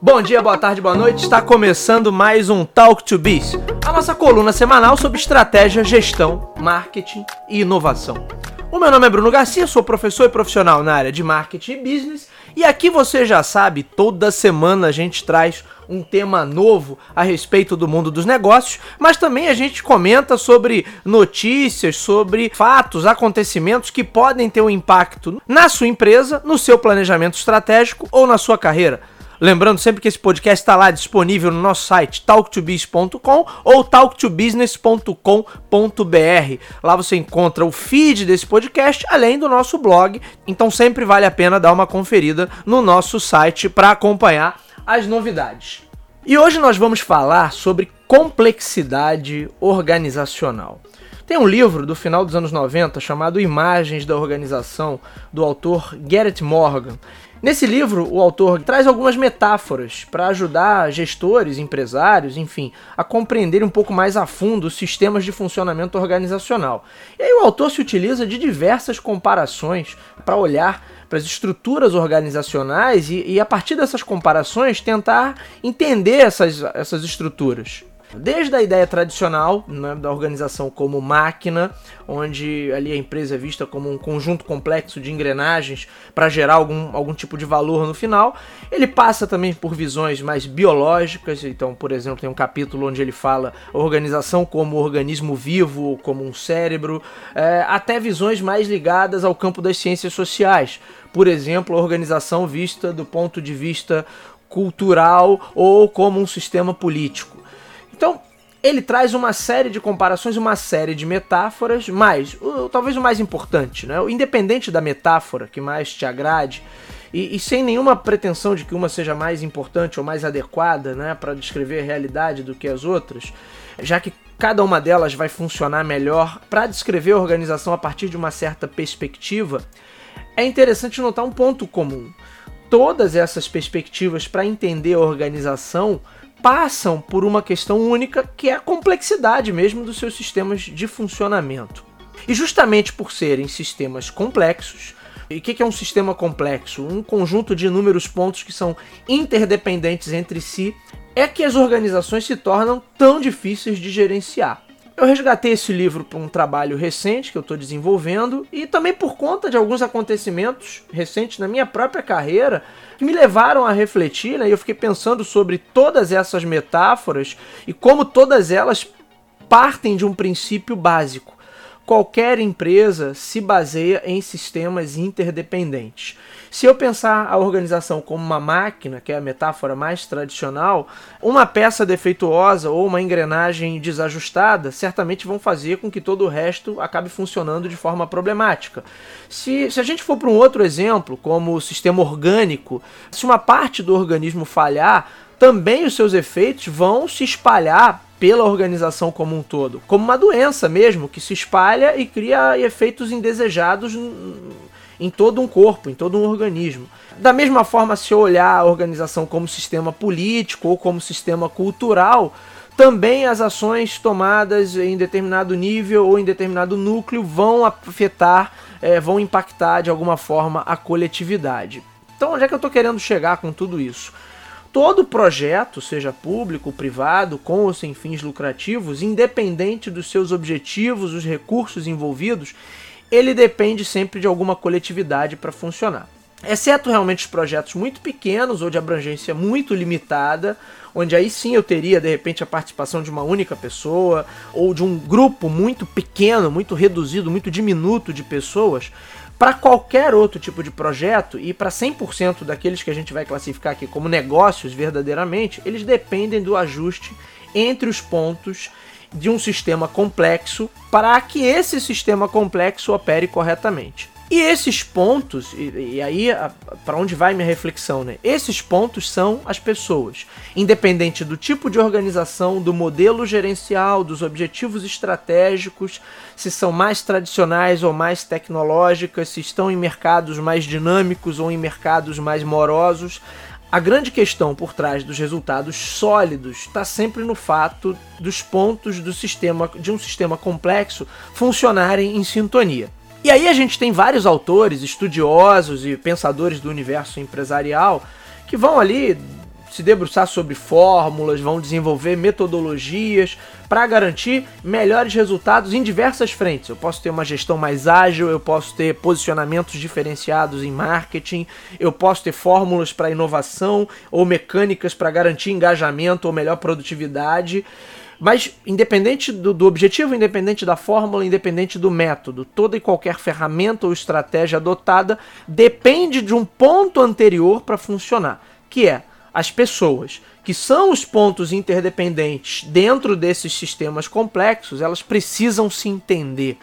Bom dia, boa tarde, boa noite. Está começando mais um Talk to Biz, a nossa coluna semanal sobre estratégia, gestão, marketing e inovação. O meu nome é Bruno Garcia, sou professor e profissional na área de marketing e business, e aqui você já sabe, toda semana a gente traz um tema novo a respeito do mundo dos negócios, mas também a gente comenta sobre notícias, sobre fatos, acontecimentos que podem ter um impacto na sua empresa, no seu planejamento estratégico ou na sua carreira. Lembrando sempre que esse podcast está lá disponível no nosso site talktobiz.com ou talktobusiness.com.br. Lá você encontra o feed desse podcast, além do nosso blog. Então sempre vale a pena dar uma conferida no nosso site para acompanhar as novidades. E hoje nós vamos falar sobre complexidade organizacional. Tem um livro do final dos anos 90 chamado Imagens da Organização, do autor Garrett Morgan. Nesse livro, o autor traz algumas metáforas para ajudar gestores, empresários, enfim, a compreender um pouco mais a fundo os sistemas de funcionamento organizacional. E aí o autor se utiliza de diversas comparações para olhar para as estruturas organizacionais e, e, a partir dessas comparações, tentar entender essas, essas estruturas. Desde a ideia tradicional né, da organização como máquina, onde ali a empresa é vista como um conjunto complexo de engrenagens para gerar algum, algum tipo de valor no final, ele passa também por visões mais biológicas. Então, por exemplo, tem um capítulo onde ele fala organização como organismo vivo, como um cérebro, é, até visões mais ligadas ao campo das ciências sociais. Por exemplo, a organização vista do ponto de vista cultural ou como um sistema político. Então, ele traz uma série de comparações, uma série de metáforas, mas o, talvez o mais importante, né? O independente da metáfora que mais te agrade, e, e, sem nenhuma pretensão de que uma seja mais importante ou mais adequada né, para descrever a realidade do que as outras, já que cada uma delas vai funcionar melhor para descrever a organização a partir de uma certa perspectiva, é interessante notar um ponto comum. Todas essas perspectivas para entender a organização passam por uma questão única que é a complexidade mesmo dos seus sistemas de funcionamento. E justamente por serem sistemas complexos, e o que é um sistema complexo? Um conjunto de inúmeros pontos que são interdependentes entre si, é que as organizações se tornam tão difíceis de gerenciar. Eu resgatei esse livro para um trabalho recente que eu estou desenvolvendo e também por conta de alguns acontecimentos recentes na minha própria carreira que me levaram a refletir, né? E eu fiquei pensando sobre todas essas metáforas e como todas elas partem de um princípio básico qualquer empresa se baseia em sistemas interdependentes. Se eu pensar a organização como uma máquina, que é a metáfora mais tradicional, uma peça defeituosa ou uma engrenagem desajustada certamente vão fazer com que todo o resto acabe funcionando de forma problemática. Se, se a gente for para um outro exemplo, como o sistema orgânico, se uma parte do organismo falhar, também os seus efeitos vão se espalhar pela organização como um todo, como uma doença mesmo que se espalha e cria efeitos indesejados em todo um corpo, em todo um organismo. Da mesma forma, se olhar a organização como sistema político ou como sistema cultural, também as ações tomadas em determinado nível ou em determinado núcleo vão afetar, é, vão impactar de alguma forma a coletividade. Então, onde é que eu estou querendo chegar com tudo isso? todo projeto, seja público, privado, com ou sem fins lucrativos, independente dos seus objetivos, os recursos envolvidos, ele depende sempre de alguma coletividade para funcionar. Exceto realmente os projetos muito pequenos ou de abrangência muito limitada, onde aí sim eu teria de repente a participação de uma única pessoa ou de um grupo muito pequeno, muito reduzido, muito diminuto de pessoas, para qualquer outro tipo de projeto e para 100% daqueles que a gente vai classificar aqui como negócios verdadeiramente, eles dependem do ajuste entre os pontos de um sistema complexo para que esse sistema complexo opere corretamente. E esses pontos, e, e aí para onde vai minha reflexão, né? Esses pontos são as pessoas, independente do tipo de organização, do modelo gerencial, dos objetivos estratégicos, se são mais tradicionais ou mais tecnológicas, se estão em mercados mais dinâmicos ou em mercados mais morosos. A grande questão por trás dos resultados sólidos está sempre no fato dos pontos do sistema de um sistema complexo funcionarem em sintonia. E aí a gente tem vários autores, estudiosos e pensadores do universo empresarial que vão ali se debruçar sobre fórmulas, vão desenvolver metodologias para garantir melhores resultados em diversas frentes. Eu posso ter uma gestão mais ágil, eu posso ter posicionamentos diferenciados em marketing, eu posso ter fórmulas para inovação ou mecânicas para garantir engajamento ou melhor produtividade. Mas, independente do, do, objetivo, independente da fórmula, independente do método, toda e qualquer ferramenta ou estratégia adotada depende de um ponto anterior para funcionar, que é as pessoas, que são os pontos interdependentes dentro desses sistemas complexos, elas precisam se entender.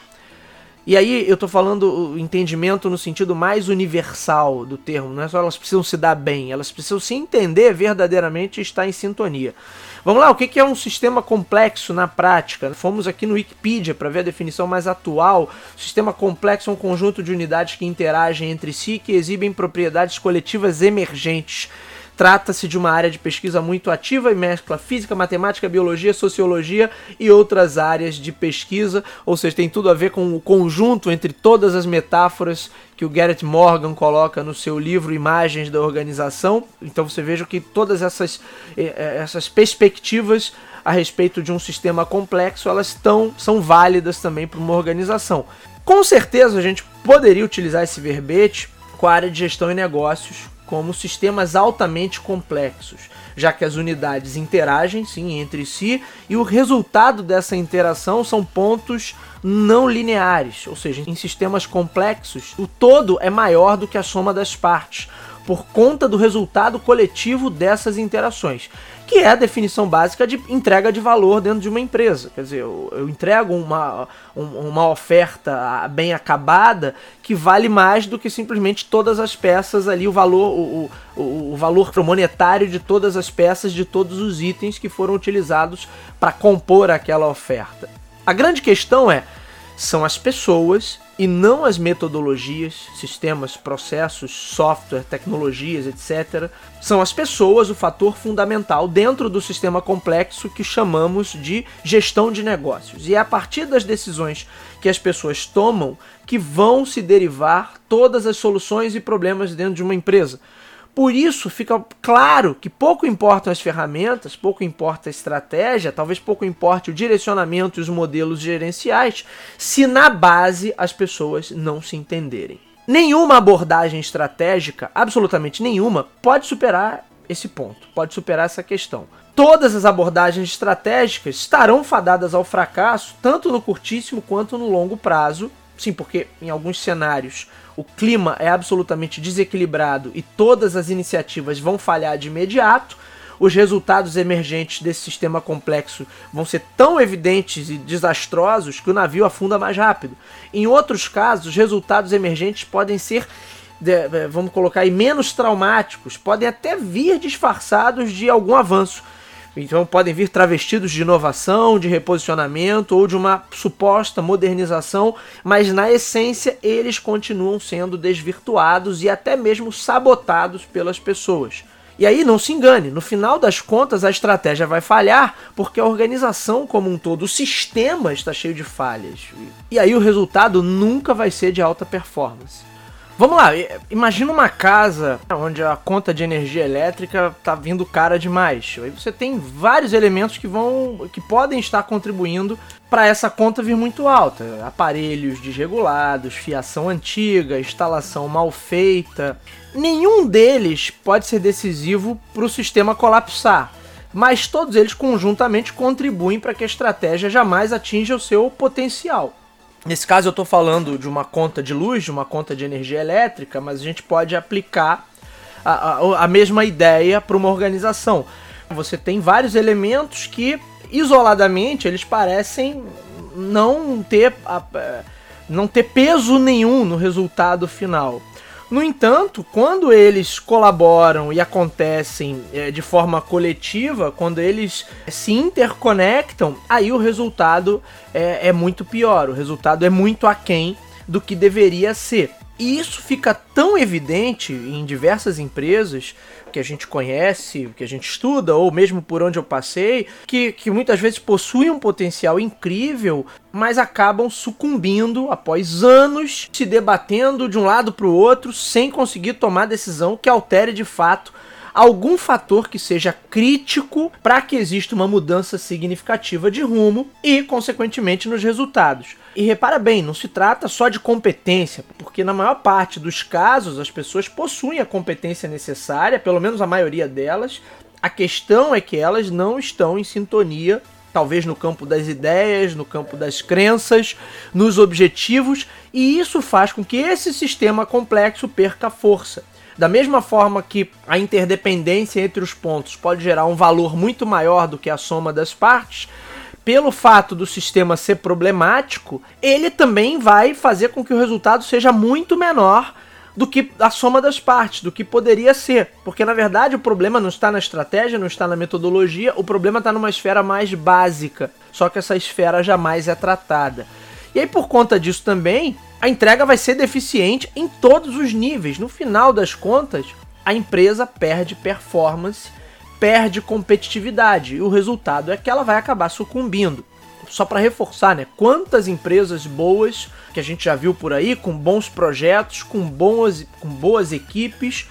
E aí eu estou falando o entendimento no sentido mais universal do termo, não é só elas precisam se dar bem, elas precisam se entender verdadeiramente e estar em sintonia. Vamos lá, o que é um sistema complexo na prática? Fomos aqui no Wikipedia para ver a definição mais atual. Sistema complexo é um conjunto de unidades que interagem entre si e que exibem propriedades coletivas emergentes Trata-se de uma área de pesquisa muito ativa e mescla física, matemática, biologia, sociologia e outras áreas de pesquisa, ou seja, tem tudo a ver com o conjunto entre todas as metáforas que o Garrett Morgan coloca no seu livro Imagens da Organização. Então você veja que todas essas, eh, eh, essas perspectivas a respeito de um sistema complexo, elas estão, são válidas também para uma organização. Com certeza a gente poderia utilizar esse verbete com a área de gestão e negócios, como sistemas altamente complexos, já que as unidades interagem sim entre si e o resultado dessa interação são pontos não lineares, ou seja, em sistemas complexos, o todo é maior do que a soma das partes, por conta do resultado coletivo dessas interações que é a definição básica de entrega de valor dentro de uma empresa. Quer dizer, eu, eu entrego uma, uma oferta bem acabada que vale mais do que simplesmente todas as peças ali, o valor, o, o, o valor monetário de todas as peças, de todos os itens que foram utilizados para compor aquela oferta. A grande questão é, são as pessoas e não as metodologias, sistemas, processos, software, tecnologias, etc. São as pessoas o fator fundamental dentro do sistema complexo que chamamos de gestão de negócios. E é a partir das decisões que as pessoas tomam que vão se derivar todas as soluções e problemas dentro de uma empresa. Por isso fica claro que pouco importam as ferramentas, pouco importa a estratégia, talvez pouco importe o direcionamento e os modelos gerenciais, se na base as pessoas não se entenderem. Nenhuma abordagem estratégica, absolutamente nenhuma, pode superar esse ponto, pode superar essa questão. Todas as abordagens estratégicas estarão fadadas ao fracasso, tanto no curtíssimo quanto no longo prazo. Sim, porque em alguns cenários o clima é absolutamente desequilibrado e todas as iniciativas vão falhar de imediato, os resultados emergentes desse sistema complexo vão ser tão evidentes e desastrosos que o navio afunda mais rápido. Em outros casos, os resultados emergentes podem ser, vamos colocar aí, menos traumáticos, podem até vir disfarçados de algum avanço então podem vir travestidos de inovação, de reposicionamento ou de uma suposta modernização, mas na essência eles continuam sendo desvirtuados e até mesmo sabotados pelas pessoas. E aí não se engane, no final das contas a estratégia vai falhar porque a organização como um todo, o sistema está cheio de falhas. E aí o resultado nunca vai ser de alta performance. Vamos lá, imagina uma casa onde a conta de energia elétrica tá vindo cara demais. Aí você tem vários elementos que vão que podem estar contribuindo para essa conta vir muito alta. Aparelhos desregulados, fiação antiga, instalação mal feita. Nenhum deles pode ser decisivo para o sistema colapsar mas todos eles conjuntamente contribuem para que a estratégia jamais atinja o seu potencial. Nesse caso eu estou falando de uma conta de luz, de uma conta de energia elétrica, mas a gente pode aplicar a, a, a mesma ideia para uma organização. Você tem vários elementos que isoladamente eles parecem não ter, não ter peso nenhum no resultado final. No entanto, quando eles colaboram e acontecem é, de forma coletiva, quando eles se interconectam, aí o resultado é, é muito pior, o resultado é muito aquém do que deveria ser. E isso fica tão evidente em diversas empresas que a gente conhece, que a gente estuda, ou mesmo por onde eu passei, que, que muitas vezes possuem um potencial incrível, mas acabam sucumbindo após anos se debatendo de um lado para o outro sem conseguir tomar decisão que altere de fato algum fator que seja crítico para que exista uma mudança significativa de rumo e, consequentemente, nos resultados. E repara bem, não se trata só de competência, porque na maior parte dos casos as pessoas possuem a competência necessária, pelo menos a maioria delas. A questão é que elas não estão em sintonia talvez no campo das ideias, no campo das crenças, nos objetivos, e isso faz com que esse sistema complexo perca força. Da mesma forma que a interdependência entre os pontos pode gerar um valor muito maior do que a soma das partes, pelo fato do sistema ser problemático, ele também vai fazer com que o resultado seja muito menor do que a soma das partes, do que poderia ser. Porque na verdade o problema não está na estratégia, não está na metodologia, o problema está numa esfera mais básica. Só que essa esfera jamais é tratada. E aí, por conta disso também, a entrega vai ser deficiente em todos os níveis. No final das contas, a empresa perde performance, perde competitividade. E o resultado é que ela vai acabar sucumbindo só para reforçar, né? Quantas empresas boas que a gente já viu por aí, com bons projetos, com, bons, com boas equipes,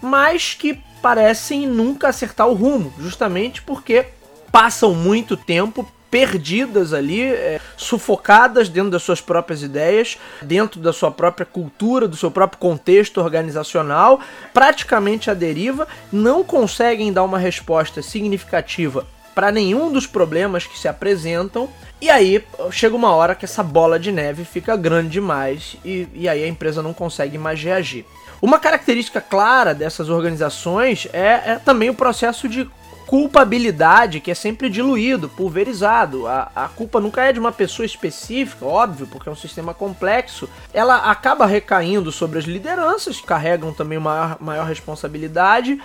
mas que parecem nunca acertar o rumo, justamente porque passam muito tempo perdidas ali, é, sufocadas dentro das suas próprias ideias, dentro da sua própria cultura, do seu próprio contexto organizacional, praticamente à deriva, não conseguem dar uma resposta significativa para nenhum dos problemas que se apresentam. E aí chega uma hora que essa bola de neve fica grande demais e, e aí a empresa não consegue mais reagir. Uma característica clara dessas organizações é, é também o processo de culpabilidade que é sempre diluído, pulverizado. A, a culpa nunca é de uma pessoa específica, óbvio, porque é um sistema complexo. Ela acaba recaindo sobre as lideranças, que carregam também maior, maior responsabilidade,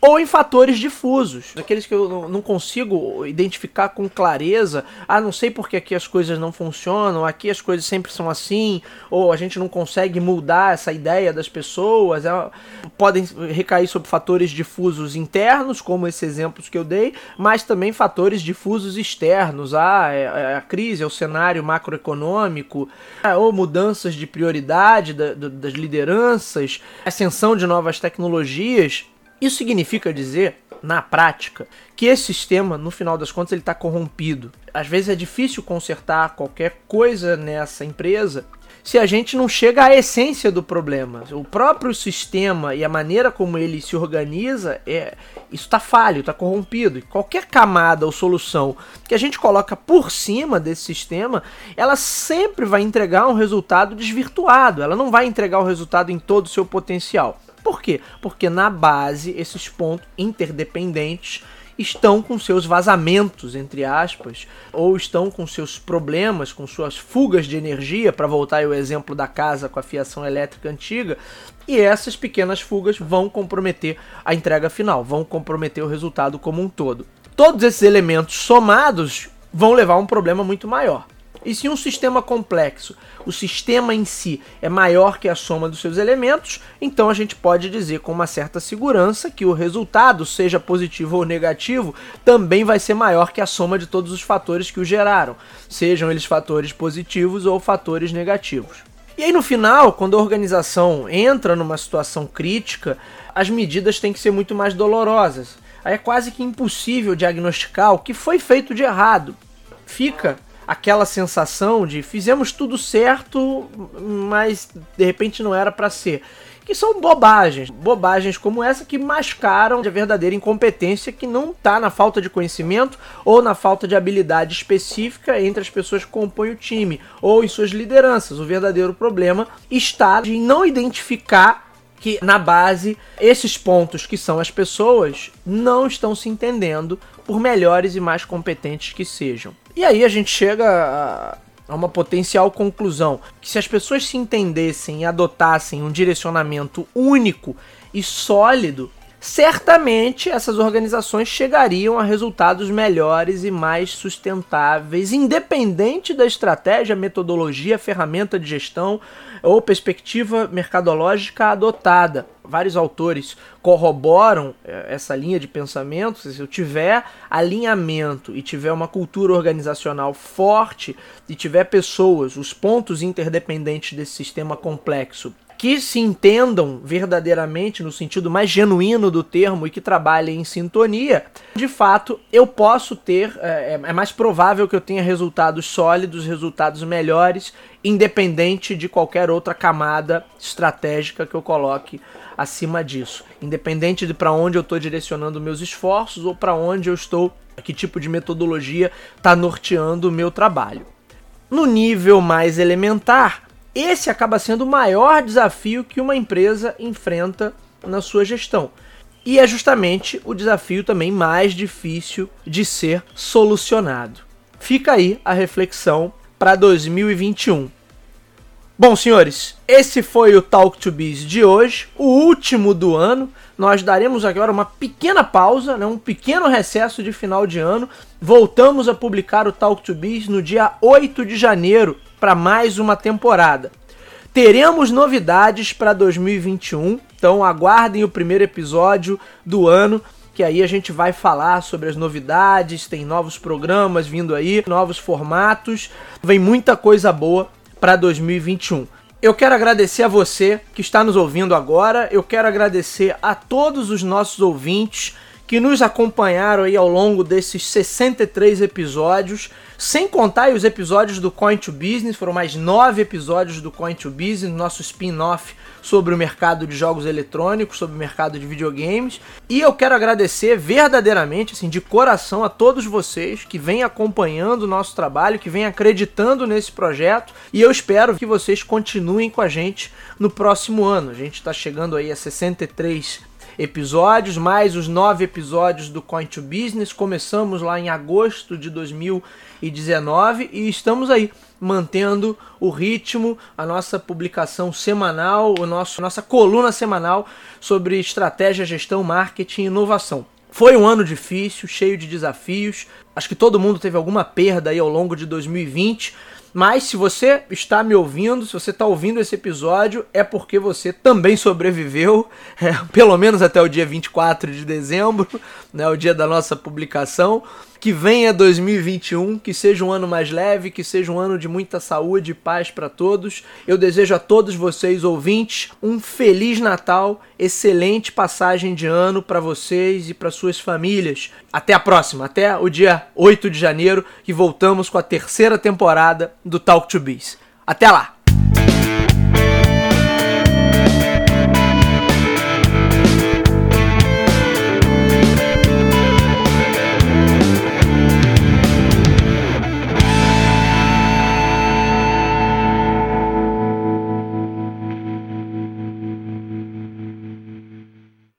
ou em fatores difusos, aqueles que eu não consigo identificar com clareza. Ah, não sei porque aqui as coisas não funcionam, aqui as coisas sempre são assim, ou a gente não consegue mudar essa ideia das pessoas. É, podem recair sobre fatores difusos internos, como esses exemplos que eu dei, mas também fatores difusos externos. Ah, é, é a crise, é o cenário macroeconômico, é, ou mudanças de prioridade da, das lideranças, ascensão de novas tecnologias. Isso significa dizer, na prática, que esse sistema, no final das contas, ele está corrompido. Às vezes é difícil consertar qualquer coisa nessa empresa se a gente não chega à essência do problema. O próprio sistema e a maneira como ele se organiza, é, isso está falho, está corrompido. E qualquer camada ou solução que a gente coloca por cima desse sistema, ela sempre vai entregar um resultado desvirtuado. Ela não vai entregar o resultado em todo o seu potencial. Por quê? Porque na base esses pontos interdependentes estão com seus vazamentos, entre aspas, ou estão com seus problemas, com suas fugas de energia, para voltar ao exemplo da casa com a fiação elétrica antiga, e essas pequenas fugas vão comprometer a entrega final, vão comprometer o resultado como um todo. Todos esses elementos somados vão levar a um problema muito maior. E se um sistema complexo, o sistema em si é maior que a soma dos seus elementos, então a gente pode dizer com uma certa segurança que o resultado, seja positivo ou negativo, também vai ser maior que a soma de todos os fatores que o geraram, sejam eles fatores positivos ou fatores negativos. E aí no final, quando a organização entra numa situação crítica, as medidas têm que ser muito mais dolorosas. Aí é quase que impossível diagnosticar o que foi feito de errado. Fica aquela sensação de fizemos tudo certo, mas de repente não era para ser. Que são bobagens, bobagens como essa que mascaram a verdadeira incompetência que não está na falta de conhecimento ou na falta de habilidade específica entre as pessoas que compõem o time ou em suas lideranças. O verdadeiro problema está em não identificar que na base esses pontos que são as pessoas não estão se entendendo por melhores e mais competentes que sejam. E aí a gente chega a, a uma potencial conclusão que se as pessoas se entendessem e adotassem um direcionamento único e sólido, certamente essas organizações chegariam a resultados melhores e mais sustentáveis, independente da estratégia, metodologia, ferramenta de gestão ou perspectiva mercadológica adotada. Vários autores corroboram eh, essa linha de pensamento. Se eu tiver alinhamento e tiver uma cultura organizacional forte e tiver pessoas, os pontos interdependentes desse sistema complexo que se entendam verdadeiramente no sentido mais genuíno do termo e que trabalhem em sintonia, de fato eu posso ter, é, é, mais provável que eu tenha resultados sólidos, resultados melhores, independente de qualquer outra camada estratégica que eu coloque acima disso, independente de para onde eu estou direcionando meus esforços ou para onde eu estou, que tipo de metodologia está norteando o meu trabalho. No nível mais elementar, esse acaba sendo o maior desafio que uma empresa enfrenta na sua gestão. E é justamente o desafio também mais difícil de ser solucionado. Fica aí a reflexão para 2021. Bom, senhores, esse foi o Talk to Biz de hoje, o último do ano. Nós daremos agora uma pequena pausa, né, um pequeno recesso de final de ano. Voltamos a publicar o Talk to Biz no dia 8 de janeiro para mais uma temporada. Teremos novidades para 2021, então aguardem o primeiro episódio do ano, que aí a gente vai falar sobre as novidades, tem novos programas vindo aí, novos formatos, vem muita coisa boa para 2021. Eu quero agradecer a você que está nos ouvindo agora, eu quero agradecer a todos os nossos ouvintes que nos acompanharam aí ao longo desses 63 episódios, sem contar os episódios do Coin to Business, foram mais nove episódios do Coin to Business, nosso spin-off sobre o mercado de jogos eletrônicos, sobre o mercado de videogames. E eu quero agradecer verdadeiramente, assim, de coração a todos vocês que vêm acompanhando o nosso trabalho, que vêm acreditando nesse projeto. E eu espero que vocês continuem com a gente no próximo ano. A gente está chegando aí a 63 episódios, mais os nove episódios do Coin to Business. Começamos lá em agosto de 2019 e estamos aí mantendo o ritmo, a nossa publicação semanal, o nosso nossa coluna semanal sobre estratégia, gestão, marketing e inovação. Foi um ano difícil, cheio de desafios. Acho que todo mundo teve alguma perda aí ao longo de 2020, mas se você está me ouvindo, se você está ouvindo esse episódio, é porque você também sobreviveu, é, pelo menos até o dia 24 de dezembro, né, o dia da nossa publicação. Que venha 2021, que seja um ano mais leve, que seja um ano de muita saúde e paz para todos. Eu desejo a todos vocês, ouvintes, um feliz Natal, excelente passagem de ano para vocês e para suas famílias. Até a próxima, até o dia 8 de janeiro, que voltamos com a terceira temporada do Talk to Biz. Até lá!